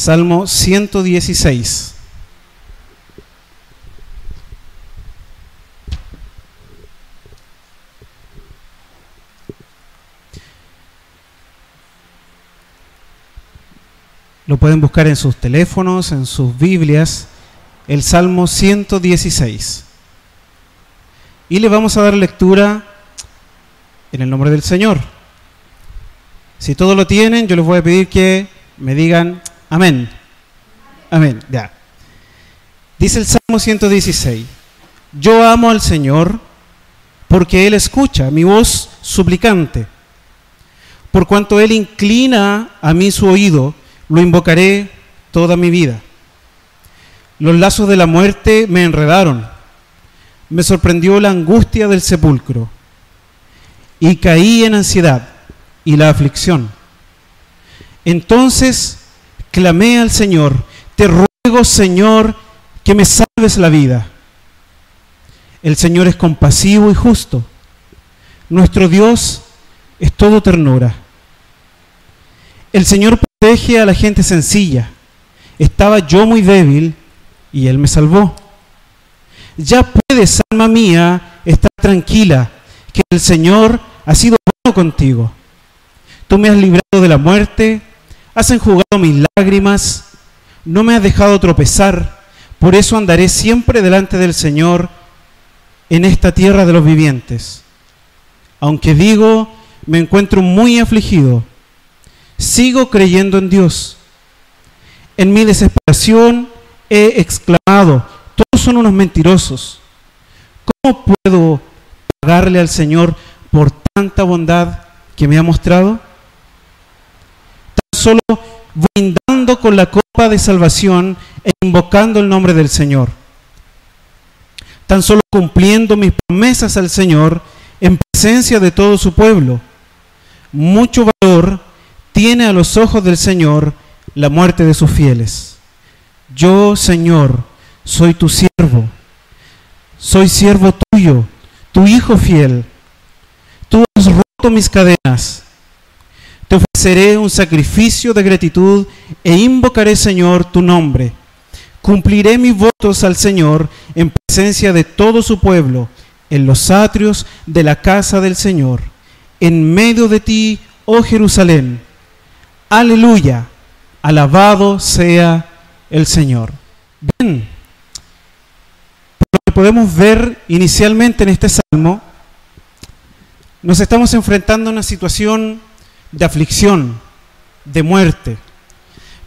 Salmo 116. Lo pueden buscar en sus teléfonos, en sus Biblias, el Salmo 116. Y le vamos a dar lectura en el nombre del Señor. Si todos lo tienen, yo les voy a pedir que me digan amén. Amén, ya. Dice el Salmo 116, yo amo al Señor porque Él escucha mi voz suplicante. Por cuanto Él inclina a mí su oído, lo invocaré toda mi vida. Los lazos de la muerte me enredaron. Me sorprendió la angustia del sepulcro. Y caí en ansiedad y la aflicción. Entonces clamé al Señor, te ruego Señor que me salves la vida. El Señor es compasivo y justo. Nuestro Dios es todo ternura. El Señor protege a la gente sencilla. Estaba yo muy débil y Él me salvó. Ya puedes, alma mía, estar tranquila, que el Señor ha sido bueno contigo. Tú me has librado de la muerte, has enjugado mis lágrimas, no me has dejado tropezar, por eso andaré siempre delante del Señor en esta tierra de los vivientes. Aunque digo, me encuentro muy afligido, sigo creyendo en Dios. En mi desesperación he exclamado, todos son unos mentirosos. ¿Cómo puedo pagarle al Señor por tanta bondad que me ha mostrado? Solo brindando con la copa de salvación e invocando el nombre del Señor. Tan solo cumpliendo mis promesas al Señor en presencia de todo su pueblo. Mucho valor tiene a los ojos del Señor la muerte de sus fieles. Yo, Señor, soy tu siervo, soy siervo tuyo, tu hijo fiel. Tú has roto mis cadenas. Te ofreceré un sacrificio de gratitud e invocaré, Señor, tu nombre. Cumpliré mis votos al Señor en presencia de todo su pueblo, en los atrios de la casa del Señor, en medio de ti, oh Jerusalén. Aleluya, alabado sea el Señor. Bien, lo que podemos ver inicialmente en este salmo, nos estamos enfrentando a una situación de aflicción, de muerte.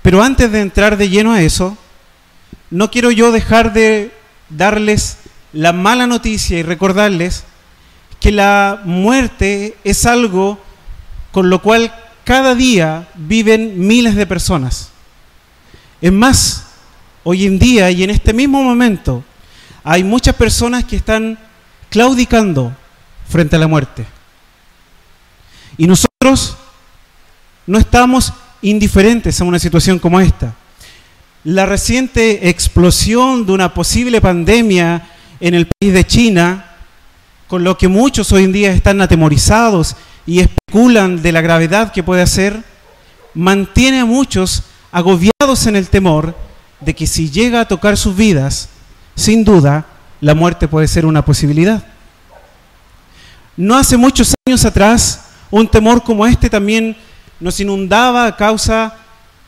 Pero antes de entrar de lleno a eso, no quiero yo dejar de darles la mala noticia y recordarles que la muerte es algo con lo cual cada día viven miles de personas. Es más, hoy en día y en este mismo momento hay muchas personas que están claudicando frente a la muerte. Y nosotros no estamos indiferentes a una situación como esta. La reciente explosión de una posible pandemia en el país de China, con lo que muchos hoy en día están atemorizados y especulan de la gravedad que puede hacer, mantiene a muchos agobiados en el temor de que si llega a tocar sus vidas, sin duda, la muerte puede ser una posibilidad. No hace muchos años atrás, un temor como este también nos inundaba a causa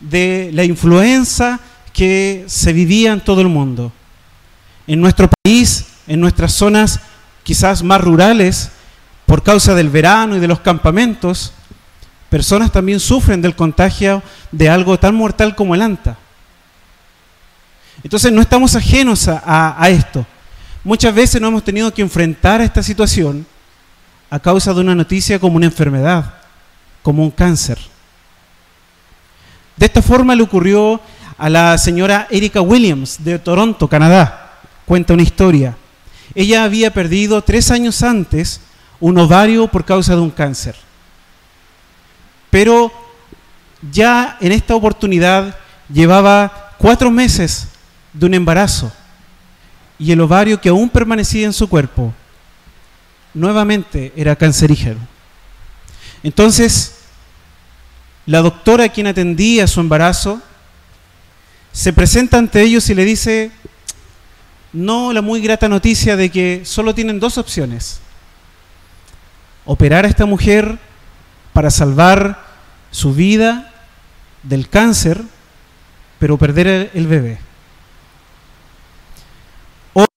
de la influenza que se vivía en todo el mundo. En nuestro país, en nuestras zonas quizás más rurales, por causa del verano y de los campamentos, personas también sufren del contagio de algo tan mortal como el anta. Entonces no estamos ajenos a, esto. Muchas veces no hemos tenido que enfrentar a esta situación a causa de una noticia como una enfermedad, como un cáncer. De esta forma le ocurrió a la señora Erika Williams de Toronto, Canadá. Cuenta una historia. Ella había perdido tres años antes un ovario por causa de un cáncer. Pero ya en esta oportunidad llevaba cuatro meses de un embarazo y el ovario que aún permanecía en su cuerpo nuevamente era cancerígeno. Entonces, la doctora quien atendía su embarazo se presenta ante ellos y le dice, no la muy grata noticia de que solo tienen dos opciones. Operar a esta mujer para salvar su vida del cáncer, pero perder el bebé. O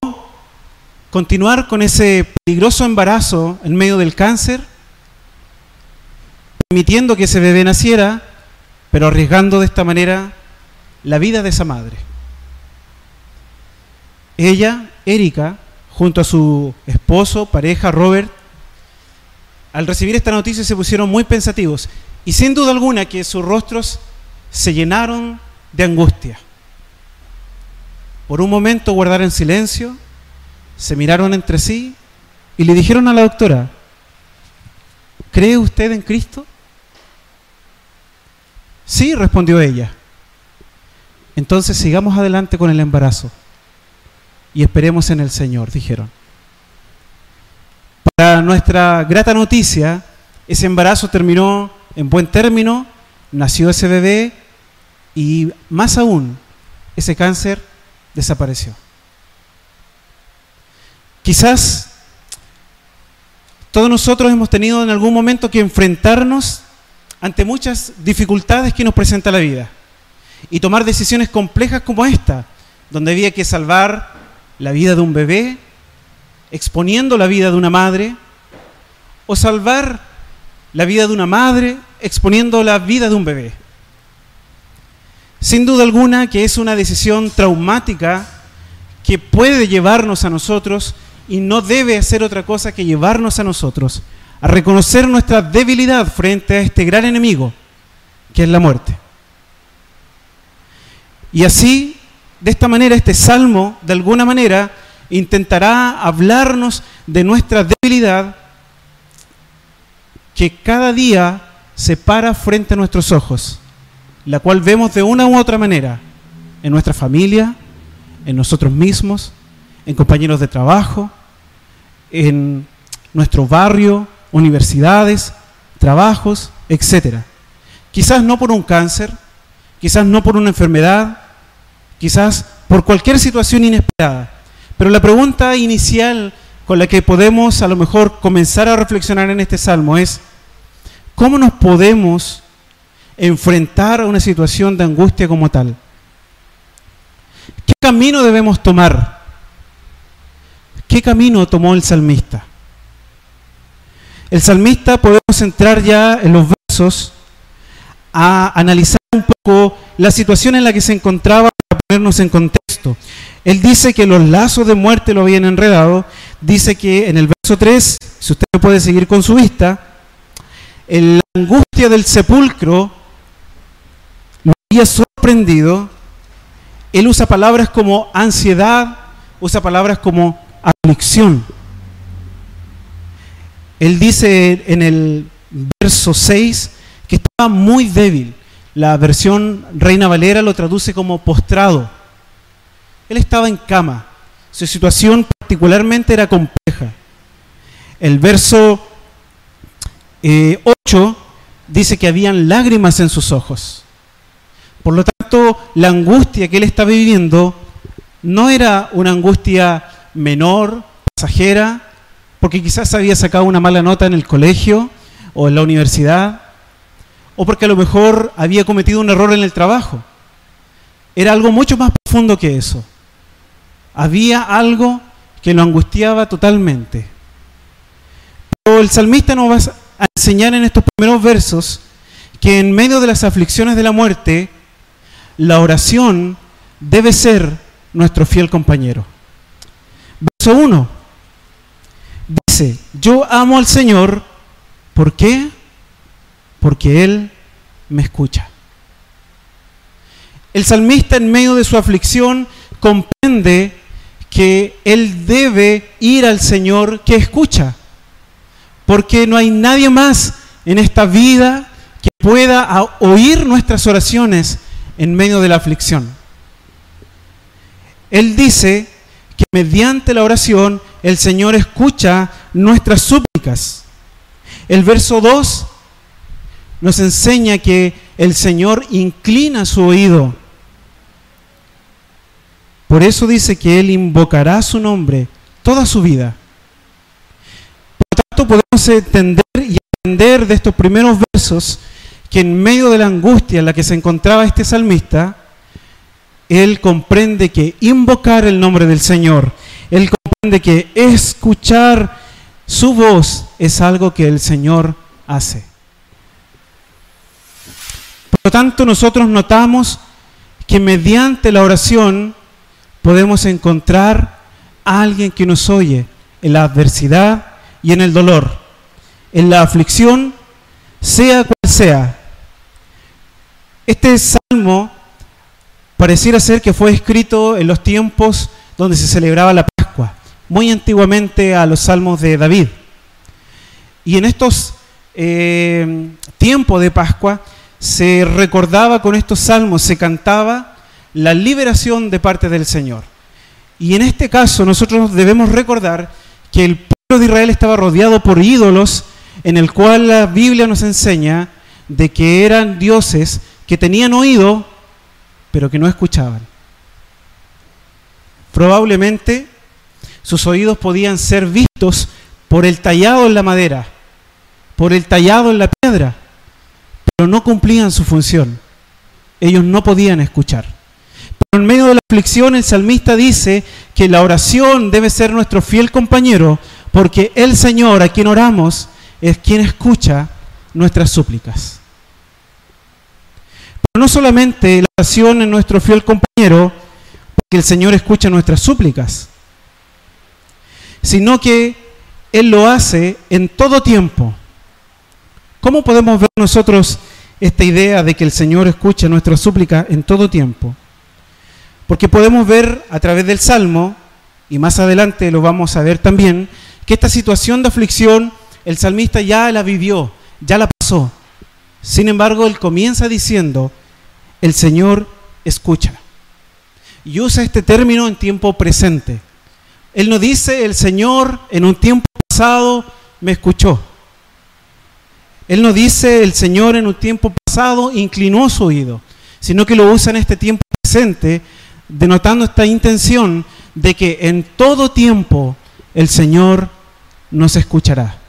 continuar con ese peligroso embarazo en medio del cáncer, permitiendo que ese bebé naciera, pero arriesgando de esta manera la vida de esa madre. Ella, Erika, junto a su esposo, pareja, Robert, al recibir esta noticia se pusieron muy pensativos y sin duda alguna que sus rostros se llenaron de angustia. Por un momento guardaron silencio, se miraron entre sí y le dijeron a la doctora, ¿cree usted en Cristo? Sí, respondió ella. Entonces sigamos adelante con el embarazo y esperemos en el Señor, dijeron. Para nuestra grata noticia, ese embarazo terminó en buen término, nació ese bebé y más aún, ese cáncer desapareció. Quizás todos nosotros hemos tenido en algún momento que enfrentarnos ante muchas dificultades que nos presenta la vida y tomar decisiones complejas como esta, donde había que salvar la vida de un bebé, exponiendo la vida de una madre, o salvar la vida de una madre exponiendo la vida de un bebé. Sin duda alguna que es una decisión traumática que puede llevarnos a nosotros y no debe hacer otra cosa que llevarnos a nosotros a reconocer nuestra debilidad frente a este gran enemigo que es la muerte. Y así, de esta manera, este salmo, de alguna manera, intentará hablarnos de nuestra debilidad que cada día se para frente a nuestros ojos, la cual vemos de una u otra manera en nuestra familia, en nosotros mismos, en compañeros de trabajo, en nuestro barrio, universidades, trabajos, etc. Quizás no por un cáncer, quizás no por una enfermedad, quizás por cualquier situación inesperada. Pero la pregunta inicial con la que podemos a lo mejor comenzar a reflexionar en este salmo es, ¿cómo nos podemos enfrentar a una situación de angustia como tal? ¿Qué camino debemos tomar? ¿Qué camino tomó el salmista? El salmista podemos entrar ya en los versos a analizar un poco la situación en la que se encontraba para ponernos en contexto. Él dice que los lazos de muerte lo habían enredado, dice que en el verso 3, si usted puede seguir con su vista, la angustia del sepulcro lo había sorprendido. Él usa palabras como ansiedad, usa palabras como aflicción. Él dice en el verso 6 que estaba muy débil. La versión Reina Valera lo traduce como postrado. Él estaba en cama. Su situación particularmente era compleja. El verso 8 eh, dice que habían lágrimas en sus ojos. Por lo tanto, la angustia que él estaba viviendo no era una angustia menor, pasajera, porque quizás había sacado una mala nota en el colegio o en la universidad, o porque a lo mejor había cometido un error en el trabajo. Era algo mucho más profundo que eso. Había algo que lo angustiaba totalmente. Pero el salmista nos va a enseñar en estos primeros versos que en medio de las aflicciones de la muerte, la oración debe ser nuestro fiel compañero. Verso 1 dice, yo amo al Señor, ¿por qué? Porque Él me escucha. El salmista en medio de su aflicción comprende que él debe ir al Señor que escucha, porque no hay nadie más en esta vida que pueda oír nuestras oraciones en medio de la aflicción. Él dice que mediante la oración el Señor escucha nuestras súplicas. El verso 2 nos enseña que el Señor inclina su oído Por eso dice que Él invocará su nombre toda su vida. Por lo tanto, podemos entender y aprender de estos primeros versos que en medio de la angustia en la que se encontraba este salmista, él comprende que invocar el nombre del Señor, él comprende que escuchar su voz es algo que el Señor hace. Por lo tanto, nosotros notamos que mediante la oración podemos encontrar a alguien que nos oye en la adversidad y en el dolor, en la aflicción, sea cual sea. Este salmo pareciera ser que fue escrito en los tiempos donde se celebraba la muy antiguamente a los salmos de David. Y en estos eh, tiempos de Pascua se recordaba con estos salmos, se cantaba la liberación de parte del Señor. Y en este caso nosotros debemos recordar que el pueblo de Israel estaba rodeado por ídolos en el cual la Biblia nos enseña de que eran dioses que tenían oído, pero que no escuchaban. Probablemente sus oídos podían ser vistos por el tallado en la madera, por el tallado en la piedra, pero no cumplían su función. Ellos no podían escuchar. Pero en medio de la aflicción el salmista dice que la oración debe ser nuestro fiel compañero, porque el Señor a quien oramos es quien escucha nuestras súplicas. Pero no solamente la oración es nuestro fiel compañero, porque el Señor escucha nuestras súplicas, sino que Él lo hace en todo tiempo. ¿Cómo podemos ver nosotros esta idea de que el Señor escucha nuestras súplicas en todo tiempo? Porque podemos ver a través del Salmo, y más adelante lo vamos a ver también, que esta situación de aflicción el salmista ya la vivió, ya la pasó. Sin embargo, él comienza diciendo, el Señor escucha. Y usa este término en tiempo presente. Él no dice, el Señor en un tiempo pasado me escuchó. Él no dice, el Señor en un tiempo pasado inclinó su oído, sino que lo usa en este tiempo presente, denotando esta intención de que en todo tiempo el Señor nos escuchará.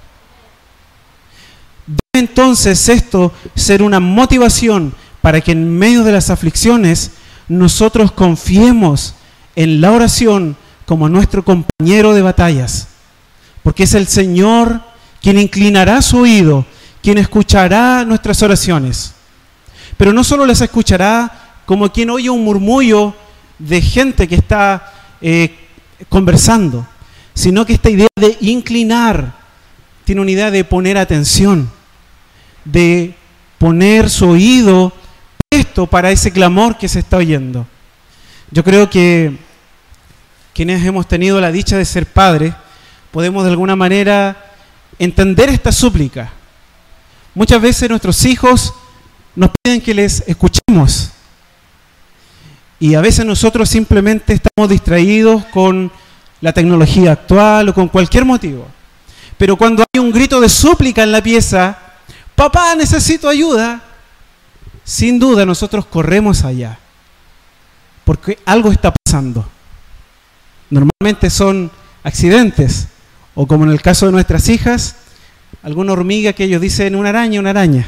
Debe entonces esto ser una motivación para que en medio de las aflicciones nosotros confiemos en la oración como nuestro compañero de batallas, porque es el Señor quien inclinará su oído, quien escuchará nuestras oraciones. Pero no solo las escuchará como quien oye un murmullo de gente que está eh, conversando, sino que esta idea de inclinar tiene una idea de poner atención, de poner su oído esto para ese clamor que se está oyendo. Yo creo que quienes hemos tenido la dicha de ser padres, podemos de alguna manera entender esta súplica. Muchas veces nuestros hijos nos piden que les escuchemos. Y a veces nosotros simplemente estamos distraídos con la tecnología actual o con cualquier motivo. Pero cuando hay un grito de súplica en la pieza, papá, necesito ayuda, sin duda nosotros corremos allá, porque algo está pasando. Normalmente son accidentes, o como en el caso de nuestras hijas, alguna hormiga que ellos dicen una araña, una araña.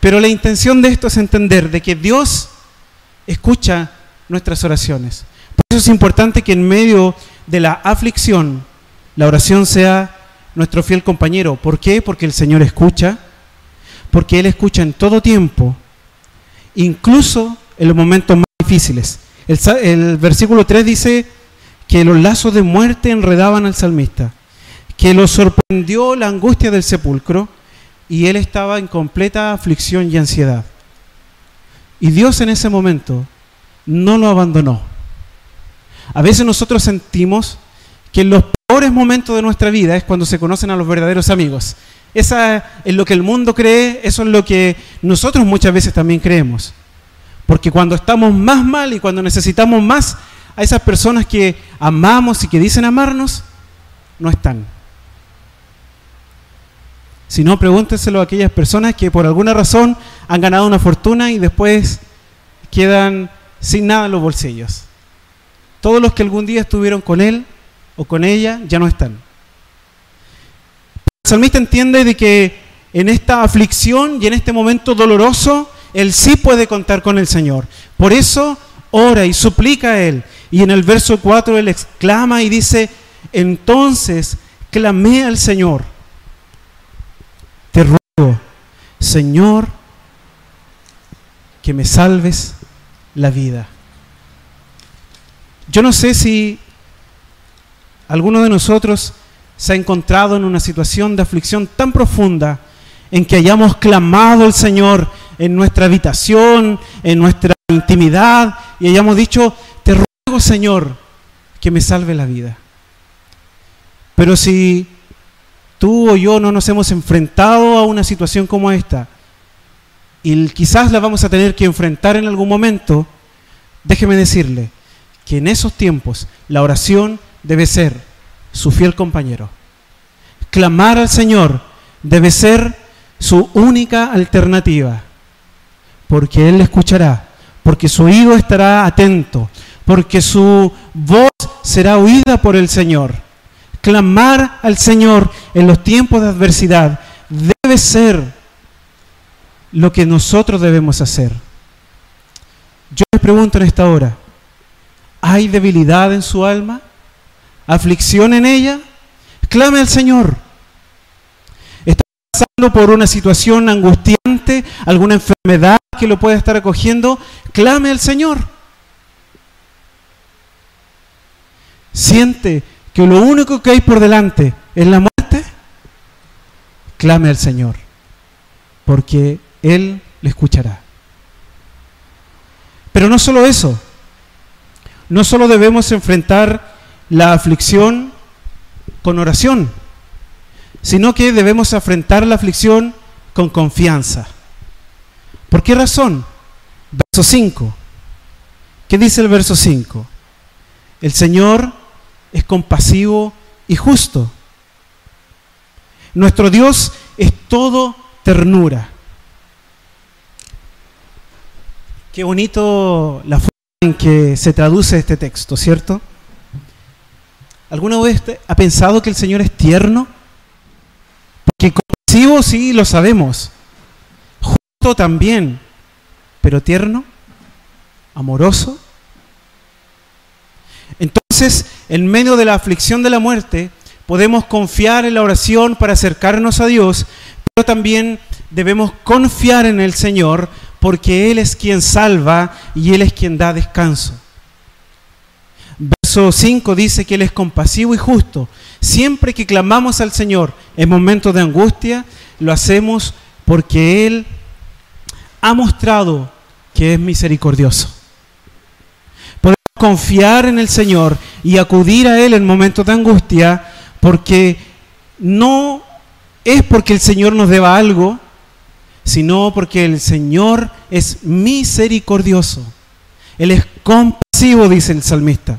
Pero la intención de esto es entender de que Dios escucha nuestras oraciones. Por eso es importante que en medio de la aflicción, la oración sea nuestro fiel compañero. ¿Por qué? Porque el Señor escucha, porque Él escucha en todo tiempo, incluso en los momentos más difíciles. El, versículo 3 dice que los lazos de muerte enredaban al salmista, que lo sorprendió la angustia del sepulcro y él estaba en completa aflicción y ansiedad. Y Dios en ese momento no lo abandonó. A veces nosotros sentimos que en los peores momentos de nuestra vida es cuando se conocen a los verdaderos amigos. Esa es lo que el mundo cree, eso es lo que nosotros muchas veces también creemos. Porque cuando estamos más mal y cuando necesitamos más a esas personas que amamos y que dicen amarnos, no están. Si no, pregúntenselo a aquellas personas que por alguna razón han ganado una fortuna y después quedan sin nada en los bolsillos. Todos los que algún día estuvieron con él o con ella ya no están. El salmista entiende de que en esta aflicción y en este momento doloroso, él sí puede contar con el Señor. Por eso ora y suplica a él. Y en el verso 4 él exclama y dice, entonces clamé al Señor. Te ruego, Señor, que me salves la vida. Yo no sé si alguno de nosotros se ha encontrado en una situación de aflicción tan profunda en que hayamos clamado al Señor en nuestra habitación, en nuestra intimidad, y hayamos dicho, te ruego Señor, que me salve la vida. Pero si tú o yo no nos hemos enfrentado a una situación como esta, y quizás la vamos a tener que enfrentar en algún momento, déjeme decirle que en esos tiempos la oración debe ser su fiel compañero. Clamar al Señor debe ser su única alternativa, porque Él le escuchará, porque su oído estará atento, porque su voz será oída por el Señor. Clamar al Señor en los tiempos de adversidad debe ser lo que nosotros debemos hacer. Yo les pregunto en esta hora, ¿hay debilidad en su alma? ¿Aflicción en ella? Clame al Señor. ¿Está pasando por una situación angustiante, alguna enfermedad que lo pueda estar acogiendo? Clame al Señor. ¿Siente que lo único que hay por delante es la muerte? Clame al Señor. Porque él le escuchará. Pero no solo eso, no solo debemos enfrentar la aflicción con oración, sino que debemos enfrentar la aflicción con confianza. ¿Por qué razón? Verso 5. ¿Qué dice el verso 5? El Señor es compasivo y justo. Nuestro Dios es todo ternura. Qué bonito la forma en que se traduce este texto, ¿cierto? ¿Alguna vez ha pensado que el Señor es tierno? Porque compasivo sí lo sabemos. También. Pero tierno, amoroso. Entonces, en medio de la aflicción de la muerte, podemos confiar en la oración para acercarnos a Dios, pero también debemos confiar en el Señor porque Él es quien salva y Él es quien da descanso. Verso 5 dice que Él es compasivo y justo. Siempre que clamamos al Señor en momentos de angustia, lo hacemos porque Él ha mostrado que es misericordioso. Podemos confiar en el Señor y acudir a Él en momentos de angustia porque no es porque el Señor nos deba algo, sino porque el Señor es misericordioso. Él es compasivo, dice el salmista.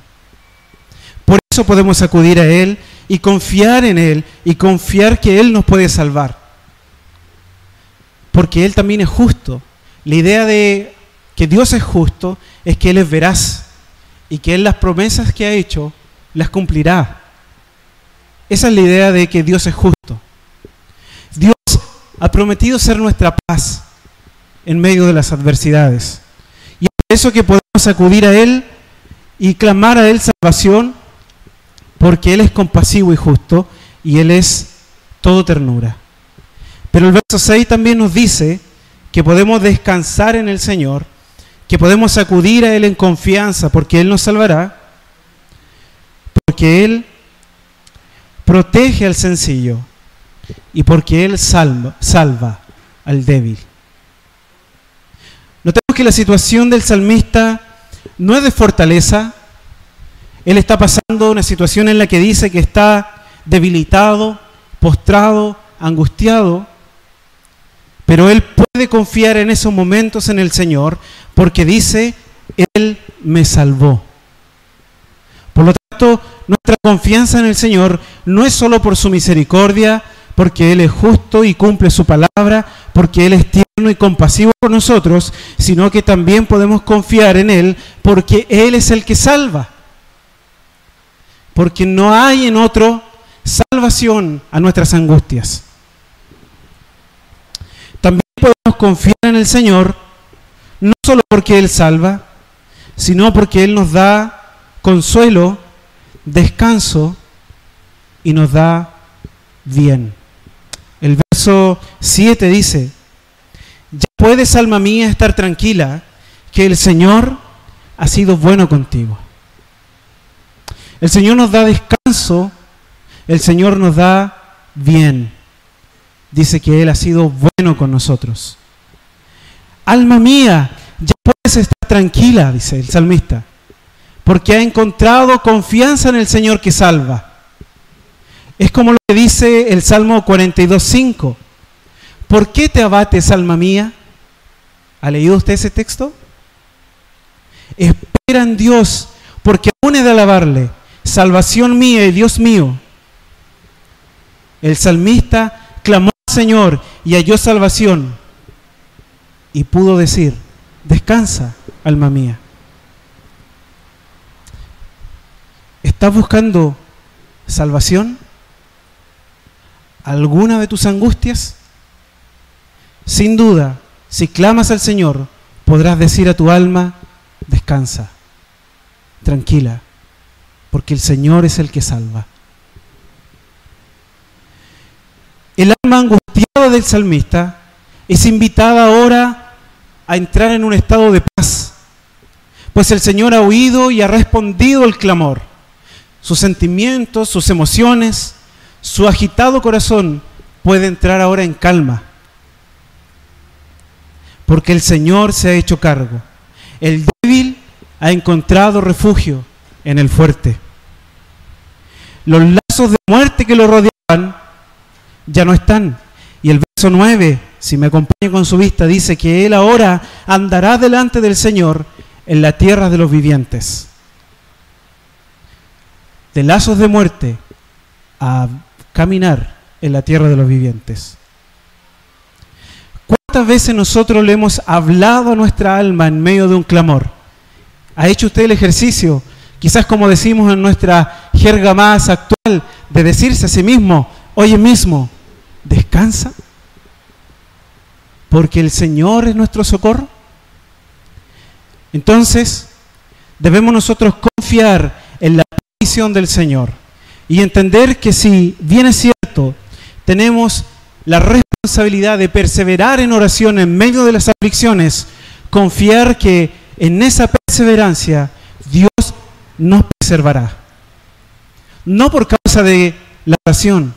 Por eso podemos acudir a Él y confiar en Él y confiar que Él nos puede salvar. Porque Él también es justo. La idea de que Dios es justo es que Él es veraz y que Él las promesas que ha hecho las cumplirá. Esa es la idea de que Dios es justo ha prometido ser nuestra paz en medio de las adversidades. Y es por eso que podemos acudir a Él y clamar a Él salvación, porque Él es compasivo y justo y Él es todo ternura. Pero el verso 6 también nos dice que podemos descansar en el Señor, que podemos acudir a Él en confianza, porque Él nos salvará, porque Él protege al sencillo y porque Él salva, al débil. Notemos que la situación del salmista no es de fortaleza. Él está pasando una situación en la que dice que está debilitado, postrado, angustiado, pero él puede confiar en esos momentos en el Señor porque dice, Él me salvó. Por lo tanto, nuestra confianza en el Señor no es solo por su misericordia, porque Él es justo y cumple su palabra, porque Él es tierno y compasivo con nosotros, sino que también podemos confiar en Él porque Él es el que salva. Porque no hay en otro salvación a nuestras angustias. Confiar en el Señor, no solo porque Él salva, sino porque Él nos da consuelo, descanso y nos da bien. El verso 7 dice, ya puedes, alma mía, estar tranquila, que el Señor ha sido bueno contigo. El Señor nos da descanso, el Señor nos da bien. Dice que Él ha sido bueno con nosotros. Alma mía, ya puedes estar tranquila, dice el salmista, porque ha encontrado confianza en el Señor que salva. Es como lo que dice el Salmo 42.5. ¿Por qué te abates, alma mía? ¿Ha leído usted ese texto? Espera en Dios, porque aún he de alabarle. Salvación mía y Dios mío. El salmista clamó Señor y halló salvación. Y pudo decir, descansa, alma mía. ¿Estás buscando salvación? alguna de tus angustias? Sin duda, si clamas al Señor, podrás decir a tu alma, descansa, tranquila, porque el Señor es el que salva. El alma angustiada del salmista es invitada ahora a entrar en un estado de paz, pues el Señor ha oído y ha respondido el clamor. Sus sentimientos, sus emociones, su agitado corazón puede entrar ahora en calma, porque el Señor se ha hecho cargo. El débil ha encontrado refugio en el fuerte. Los lazos de muerte que lo rodeaban ya no están. Y el verso 9, si me acompaña con su vista, dice que él ahora andará delante del Señor en la tierra de los vivientes. De lazos de muerte a caminar en la tierra de los vivientes. ¿Cuántas veces nosotros le hemos hablado a nuestra alma en medio de un clamor? ¿Ha hecho usted el ejercicio? Quizás como decimos en nuestra jerga más actual, de decirse a sí mismo, oye mismo, descansa, porque el Señor es nuestro socorro. Entonces, debemos nosotros confiar en la provisión del Señor y entender que si bien es cierto, tenemos la responsabilidad de perseverar en oración en medio de las aflicciones, confiar que en esa perseverancia Dios nos preservará. No por causa de la oración,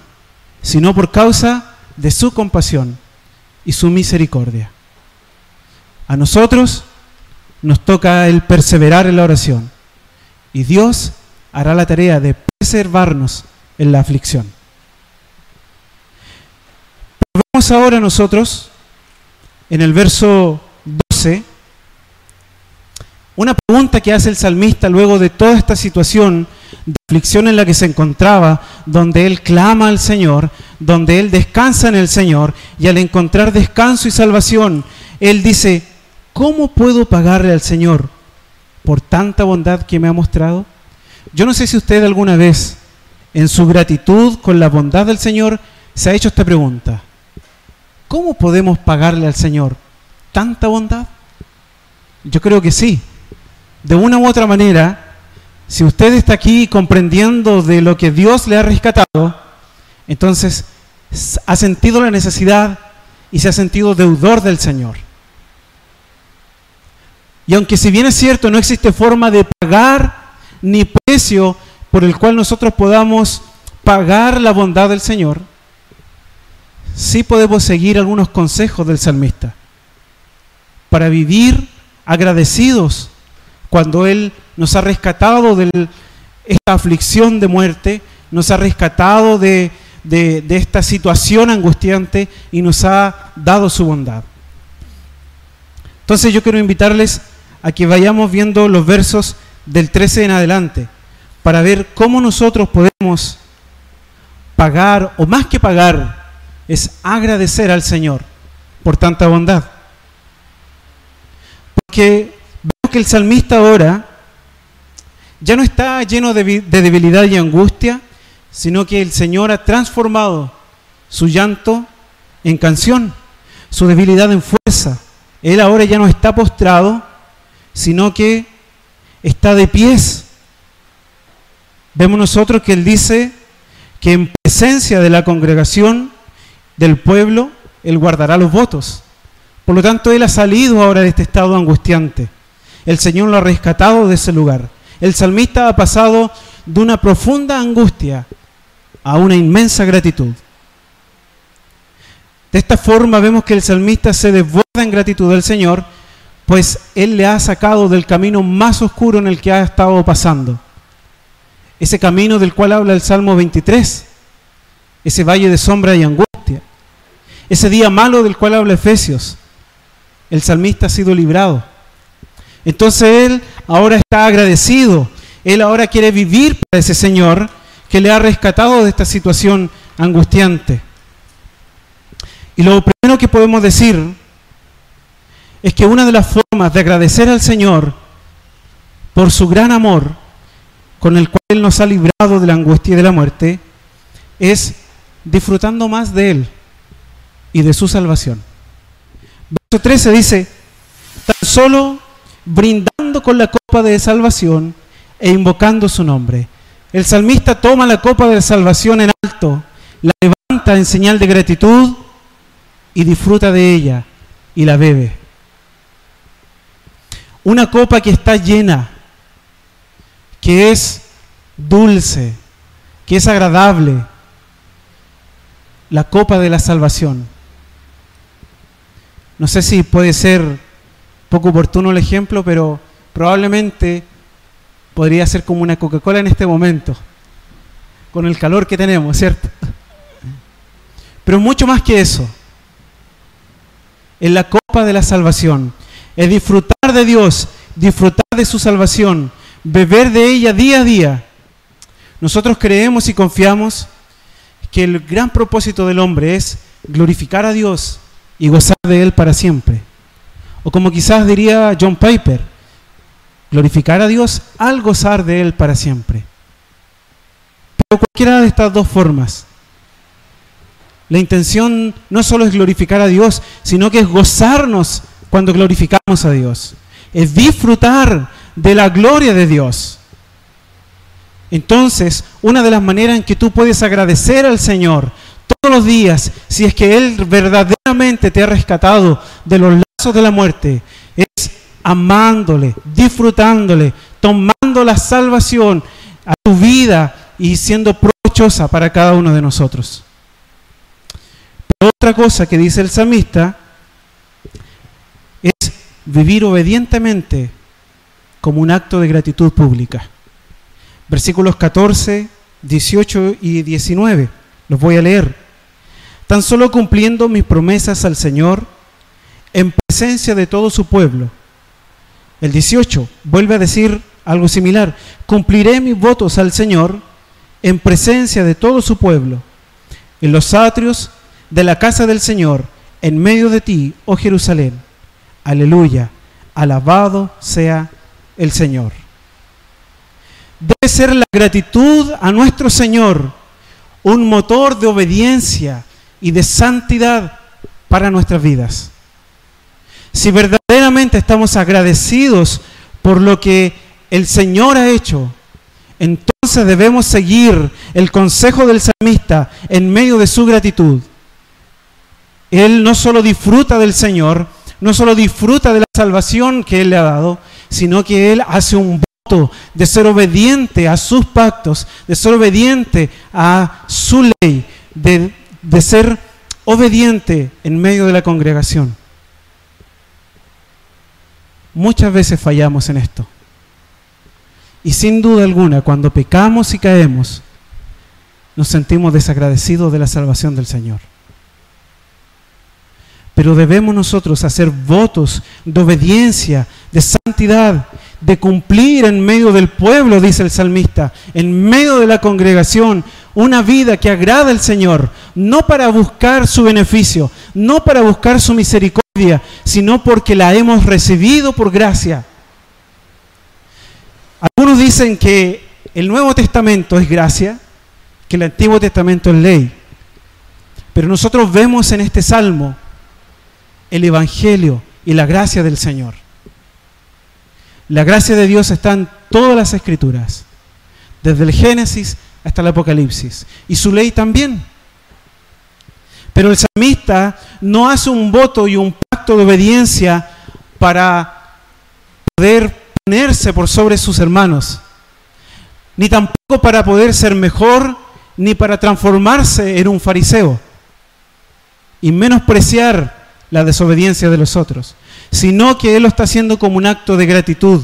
sino por causa de su compasión y su misericordia. A nosotros nos toca el perseverar en la oración y Dios hará la tarea de preservarnos en la aflicción. Vemos ahora nosotros en el verso 12 una pregunta que hace el salmista luego de toda esta situación de aflicción en la que se encontraba, donde él clama al Señor, donde él descansa en el Señor, y al encontrar descanso y salvación, él dice, ¿cómo puedo pagarle al Señor por tanta bondad que me ha mostrado? Yo no sé si usted alguna vez, en su gratitud con la bondad del Señor, se ha hecho esta pregunta. ¿Cómo podemos pagarle al Señor tanta bondad? Yo creo que sí. De una u otra manera, si usted está aquí comprendiendo de lo que Dios le ha rescatado, entonces ha sentido la necesidad y se ha sentido deudor del Señor. Y aunque si bien es cierto, no existe forma de pagar ni precio por el cual nosotros podamos pagar la bondad del Señor, sí podemos seguir algunos consejos del salmista para vivir agradecidos cuando Él nos ha rescatado de esta aflicción de muerte, nos ha rescatado de, esta situación angustiante y nos ha dado su bondad. Entonces yo quiero invitarles a que vayamos viendo los versos del 13 en adelante, para ver cómo nosotros podemos pagar, o más que pagar, es agradecer al Señor por tanta bondad. Porque que el salmista ahora ya no está lleno de, de debilidad y angustia, sino que el Señor ha transformado su llanto en canción, su debilidad en fuerza. Él ahora ya no está postrado, sino que está de pies. Vemos nosotros que Él dice que en presencia de la congregación del pueblo, Él guardará los votos. Por lo tanto, Él ha salido ahora de este estado angustiante. El Señor lo ha rescatado de ese lugar. El salmista ha pasado de una profunda angustia a una inmensa gratitud. De esta forma vemos que el salmista se desborda en gratitud al Señor, pues Él le ha sacado del camino más oscuro en el que ha estado pasando. Ese camino del cual habla el Salmo 23, ese valle de sombra y angustia, ese día malo del cual habla Efesios. El salmista ha sido librado. Entonces Él ahora está agradecido. Él ahora quiere vivir para ese Señor que le ha rescatado de esta situación angustiante. Y lo primero que podemos decir es que una de las formas de agradecer al Señor por su gran amor con el cual Él nos ha librado de la angustia y de la muerte es disfrutando más de Él y de su salvación. Verso 13 dice, tan solo brindando con la copa de salvación e invocando su nombre. El salmista toma la copa de salvación en alto, la levanta en señal de gratitud y disfruta de ella y la bebe. Una copa que está llena, que es dulce, que es agradable. La copa de la salvación. No sé si puede ser poco oportuno el ejemplo, pero probablemente podría ser como una Coca-Cola en este momento, con el calor que tenemos, ¿cierto? Pero mucho más que eso, en la copa de la salvación, es disfrutar de Dios, disfrutar de su salvación, beber de ella día a día. Nosotros creemos y confiamos que el gran propósito del hombre es glorificar a Dios y gozar de Él para siempre. O como quizás diría John Piper, glorificar a Dios al gozar de Él para siempre. Pero cualquiera de estas dos formas, la intención no solo es glorificar a Dios, sino que es gozarnos cuando glorificamos a Dios. Es disfrutar de la gloria de Dios. Entonces, una de las maneras en que tú puedes agradecer al Señor todos los días, si es que Él verdaderamente te ha rescatado de los de la muerte, es amándole, disfrutándole, tomando la salvación a tu vida y siendo provechosa para cada uno de nosotros. otra cosa que dice el salmista es vivir obedientemente como un acto de gratitud pública. Versículos 14, 18 y 19. Los voy a leer. Tan solo cumpliendo mis promesas al Señor en presencia de todo su pueblo el 18 vuelve a decir algo similar. Cumpliré mis votos al Señor en presencia de todo su pueblo, en los atrios de la casa del Señor, en medio de ti, oh Jerusalén. Aleluya. Alabado sea el Señor. Debe ser la gratitud a nuestro Señor un motor de obediencia y de santidad para nuestras vidas. Si verdaderamente estamos agradecidos por lo que el Señor ha hecho, entonces debemos seguir el consejo del salmista en medio de su gratitud. Él no solo disfruta del Señor, no solo disfruta de la salvación que Él le ha dado, sino que Él hace un voto de ser obediente a sus pactos, de ser obediente a su ley, de, de ser obediente en medio de la congregación. Muchas veces fallamos en esto. Y sin duda alguna, cuando pecamos y caemos, nos sentimos desagradecidos de la salvación del Señor. Pero debemos nosotros hacer votos de obediencia, de santidad, de cumplir en medio del pueblo, dice el salmista, en medio de la congregación, una vida que agrada al Señor, no para buscar su beneficio, no para buscar su misericordia, sino porque la hemos recibido por gracia. Algunos dicen que el Nuevo Testamento es gracia, que el Antiguo Testamento es ley. Pero nosotros vemos en este salmo el Evangelio y la gracia del Señor. La gracia de Dios está en todas las escrituras, desde el Génesis hasta el Apocalipsis, y su ley también. Pero el salmista no hace un voto y un pacto de obediencia para poder ponerse por sobre sus hermanos, ni tampoco para poder ser mejor, ni para transformarse en un fariseo y menospreciar la desobediencia de los otros, sino que Él lo está haciendo como un acto de gratitud.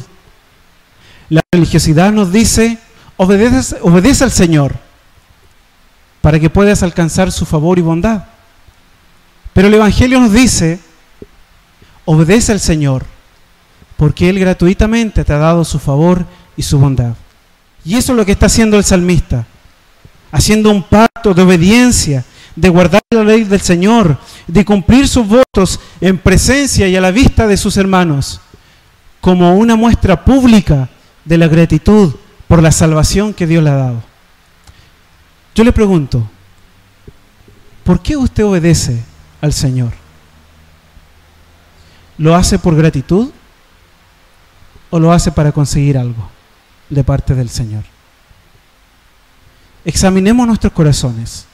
La religiosidad nos dice, obedece, obedece al Señor para que puedas alcanzar su favor y bondad. Pero el Evangelio nos dice, obedece al Señor porque Él gratuitamente te ha dado su favor y su bondad. Y eso es lo que está haciendo el salmista, haciendo un pacto de obediencia, de guardar la ley del Señor, de cumplir sus votos en presencia y a la vista de sus hermanos, como una muestra pública de la gratitud por la salvación que Dios le ha dado. Yo le pregunto, ¿por qué usted obedece al Señor? ¿Lo hace por gratitud? o lo hace para conseguir algo de parte del Señor. Examinemos nuestros corazones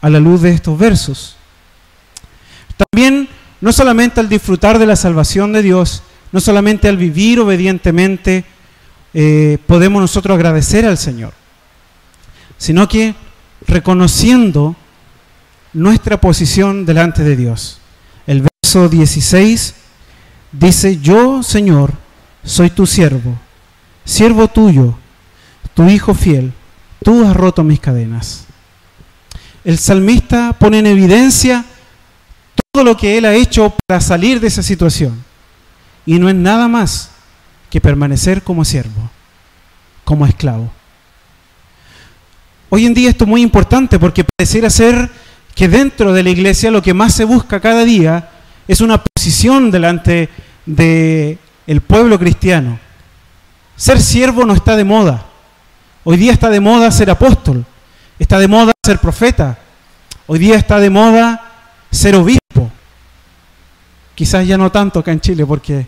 a la luz de estos versos. También, no solamente al disfrutar de la salvación de Dios, no solamente al vivir obedientemente, eh, podemos nosotros agradecer al Señor, sino que reconociendo nuestra posición delante de Dios. El verso 16 Dice, yo, Señor, soy tu siervo, siervo tuyo, tu hijo fiel, tú has roto mis cadenas. El salmista pone en evidencia todo lo que él ha hecho para salir de esa situación. Y no es nada más que permanecer como siervo, como esclavo. Hoy en día esto es muy importante porque pareciera ser que dentro de la iglesia lo que más se busca cada día es una posición delante del el pueblo cristiano. Ser siervo no está de moda. Hoy día está de moda ser apóstol, está de moda ser profeta, hoy día está de moda ser obispo. Quizás ya no tanto acá en Chile porque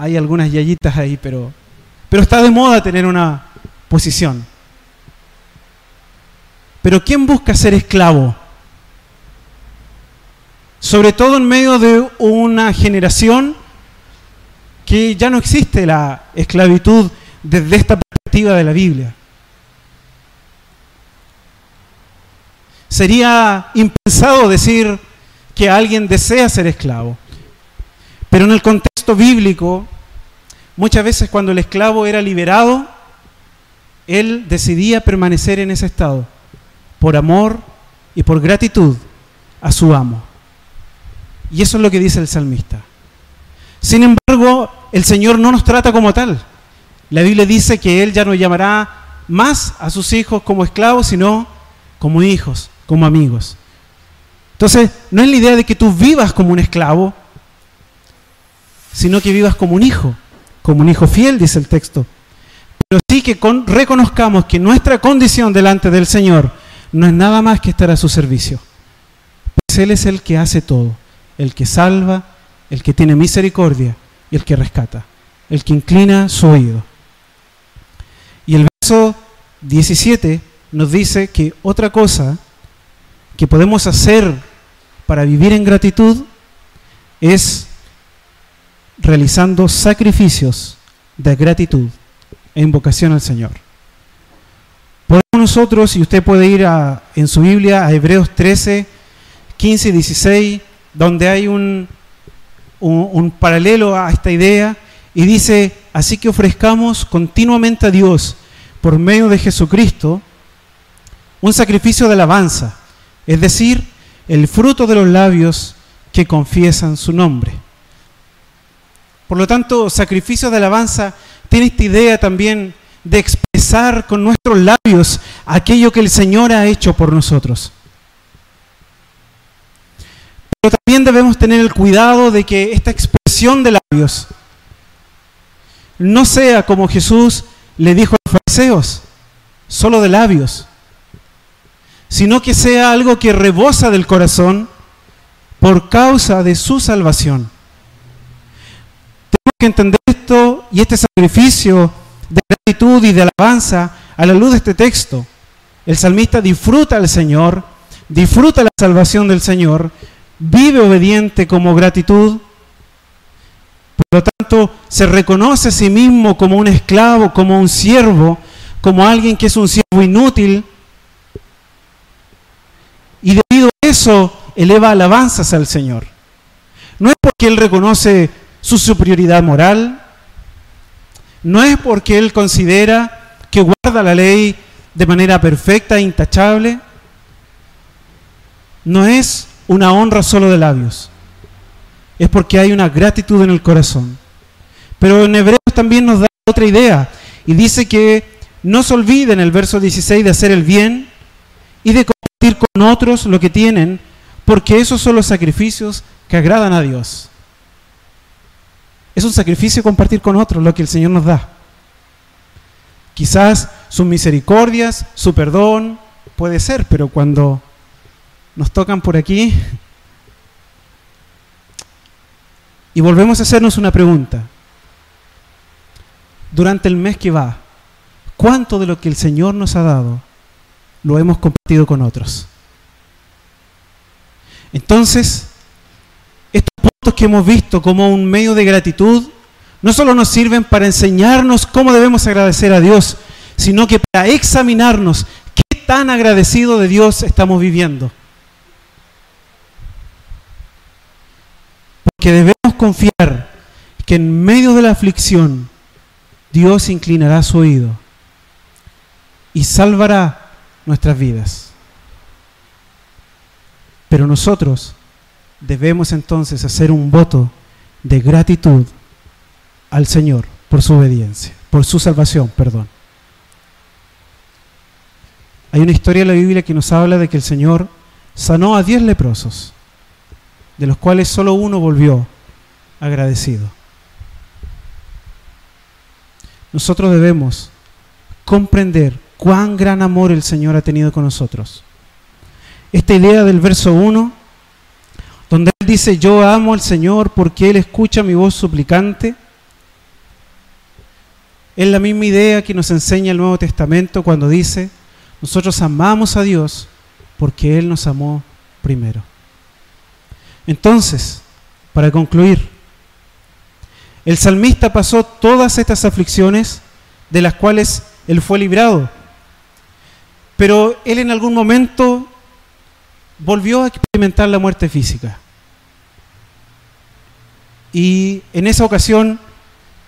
hay algunas yayitas ahí, pero, pero está de moda tener una posición. Pero ¿quién busca ser esclavo? sobre todo en medio de una generación que ya no existe la esclavitud desde esta perspectiva de la Biblia. Sería impensado decir que alguien desea ser esclavo. Pero en el contexto bíblico, muchas veces cuando el esclavo era liberado, él decidía permanecer en ese estado por amor y por gratitud a su amo. Y eso es lo que dice el salmista. Sin embargo, el Señor no nos trata como tal. La Biblia dice que Él ya no llamará más a sus hijos como esclavos, sino como hijos, como amigos. Entonces, no es la idea de que tú vivas como un esclavo, sino que vivas como un hijo, como un hijo fiel, dice el texto. Pero sí que reconozcamos que nuestra condición delante del Señor no es nada más que estar a su servicio. Pues Él es el que hace todo el que salva, el que tiene misericordia y el que rescata, el que inclina su oído. Y el verso 17 nos dice que otra cosa que podemos hacer para vivir en gratitud es realizando sacrificios de gratitud e invocación al Señor. Podemos nosotros, y usted puede ir a, en su Biblia a Hebreos 13, 15 y 16, donde hay un, un, paralelo a esta idea y dice, así que ofrezcamos continuamente a Dios por medio de Jesucristo un sacrificio de alabanza, es decir, el fruto de los labios que confiesan su nombre. Por lo tanto, sacrificio de alabanza tiene esta idea también de expresar con nuestros labios aquello que el Señor ha hecho por nosotros. Pero también debemos tener el cuidado de que esta expresión de labios no sea como Jesús le dijo a los fariseos, solo de labios, sino que sea algo que rebosa del corazón por causa de su salvación. Que entender esto y este sacrificio de gratitud y de alabanza a la luz de este texto. El salmista disfruta al Señor, disfruta la salvación del Señor, vive obediente como gratitud. Por lo tanto, se reconoce a sí mismo como un esclavo, como un siervo, como alguien que es un siervo inútil. Y debido a eso, eleva alabanzas al Señor. No es porque Él reconoce su superioridad moral, no es porque Él considera que guarda la ley de manera perfecta e intachable, no es una honra solo de labios, es porque hay una gratitud en el corazón. Pero en Hebreos también nos da otra idea y dice que no se olviden el verso 16 de hacer el bien y de compartir con otros lo que tienen, porque esos son los sacrificios que agradan a Dios. Es un sacrificio compartir con otros lo que el Señor nos da. Quizás sus misericordias, su perdón, puede ser, pero cuando nos tocan por aquí y volvemos a hacernos una pregunta. Durante el mes que va, ¿cuánto de lo que el Señor nos ha dado lo hemos compartido con otros? Entonces, que hemos visto como un medio de gratitud no solo nos sirven para enseñarnos cómo debemos agradecer a Dios, sino que para examinarnos qué tan agradecido de Dios estamos viviendo. Porque debemos confiar que en medio de la aflicción Dios inclinará su oído y salvará nuestras vidas. Pero nosotros debemos entonces hacer un voto de gratitud al Señor por su obediencia, por su salvación, perdón. Hay una historia en la Biblia que nos habla de que el Señor sanó a diez leprosos, de los cuales solo uno volvió agradecido. Nosotros debemos comprender cuán gran amor el Señor ha tenido con nosotros. Esta idea del verso 1, donde Él dice, yo amo al Señor porque Él escucha mi voz suplicante, es la misma idea que nos enseña el Nuevo Testamento cuando dice, nosotros amamos a Dios porque Él nos amó primero. Entonces, para concluir, el salmista pasó todas estas aflicciones de las cuales él fue librado, pero él en algún momento volvió a experimentar la muerte física. Y en esa ocasión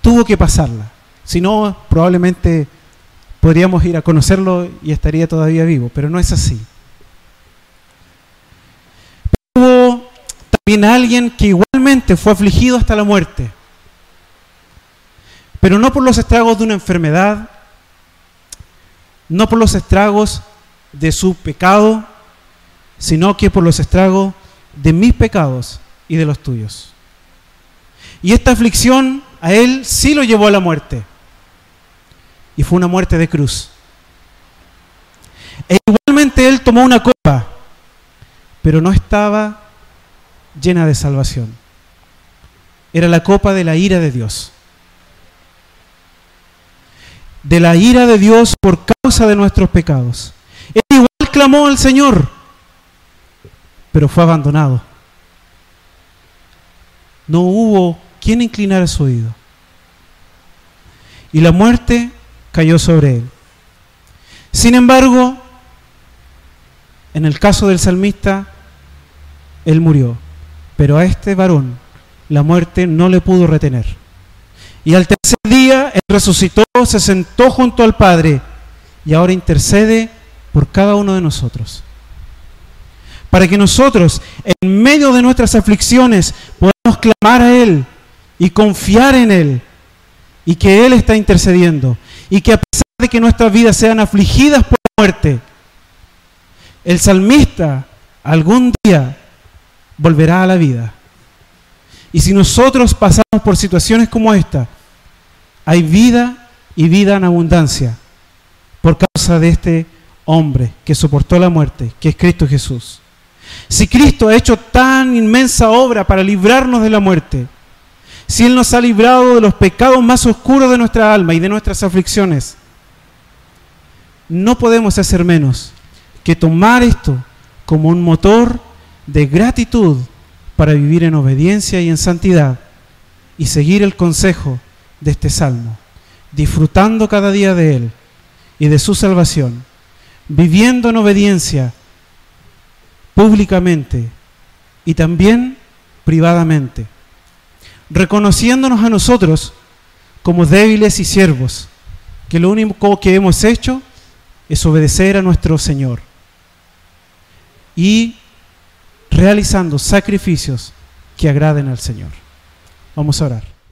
tuvo que pasarla, si no probablemente podríamos ir a conocerlo y estaría todavía vivo, pero no es así. hubo también alguien que igualmente fue afligido hasta la muerte, pero no por los estragos de una enfermedad, no por los estragos de su pecado, sino que por los estragos de mis pecados y de los tuyos. Y esta aflicción a él sí lo llevó a la muerte y fue una muerte de cruz. E igualmente él tomó una copa, pero no estaba llena de salvación. Era la copa de la ira de Dios. De la ira de Dios por causa de nuestros pecados. Él igual clamó al Señor, pero fue abandonado. No hubo quien inclinara su oído. Y la muerte cayó sobre él. Sin embargo, en el caso del salmista, él murió, pero a este varón la muerte no le pudo retener. Y al tercer día él resucitó, se sentó junto al Padre y ahora intercede por cada uno de nosotros. Para que nosotros, en medio de nuestras aflicciones, podamos clamar a Él y confiar en Él y que Él está intercediendo y que a pesar de que nuestras vidas sean afligidas por la muerte, el salmista algún día volverá a la vida. Y si nosotros pasamos por situaciones como esta, hay vida y vida en abundancia por causa de este hombre que soportó la muerte, que es Cristo Jesús. Si Cristo ha hecho tan inmensa obra para librarnos de la muerte, si Él nos ha librado de los pecados más oscuros de nuestra alma y de nuestras aflicciones, no podemos hacer menos que tomar esto como un motor de gratitud para vivir en obediencia y en santidad y seguir el consejo de este salmo, disfrutando cada día de Él y de su salvación, viviendo en obediencia públicamente y también privadamente, reconociéndonos a nosotros como débiles y siervos, que lo único que hemos hecho es obedecer a nuestro Señor y realizando sacrificios que agraden al Señor. Vamos a orar.